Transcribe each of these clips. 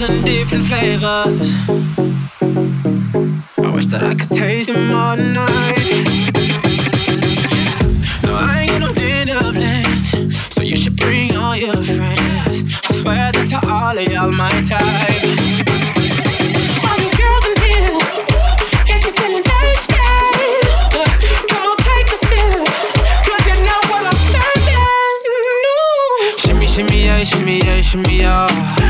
thousand different flavors. I wish that I could taste them all night. No, I ain't no dinner plans, so you should bring all your friends. I swear that to all of y'all my type. All these girls in here. Can't you feel the best? Come on, take a sip. Cause they know what I'm serving. Nooo. Shimmy yeah, shimmy yeah.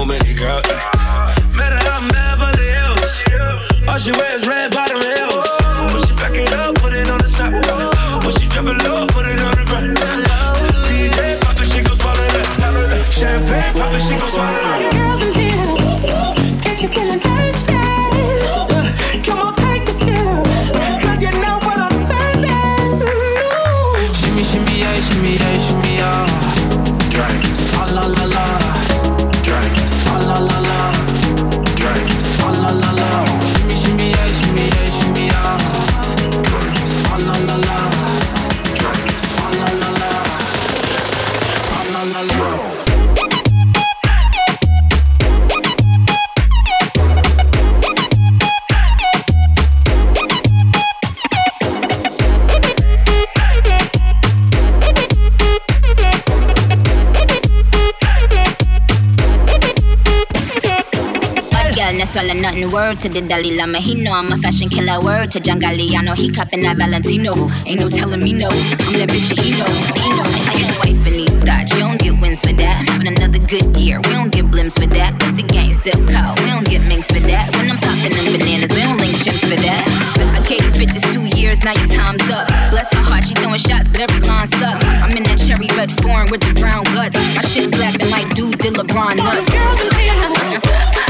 Freaky, freaky, yeah. Drink. Swallow nothing. Word to the Dalai Lama. He know I'm a fashion killer. Word to John Galliano. He cupping that Valentino. Ain't no telling me no. I'm that bitch know. He know. I ain't wife in these thoughts. You don't get wins for that. Having another good year. We don't get blimps for that. That's the gang still call. We don't get minks for that. When I'm popping them bananas, we don't link chimps for that. I gave these bitches two years. Now your time's up. Bless her heart. She throwing shots, but every line sucks. I'm in that cherry red foreign with the brown guts. My shit slapping like dude did LeBron nuts.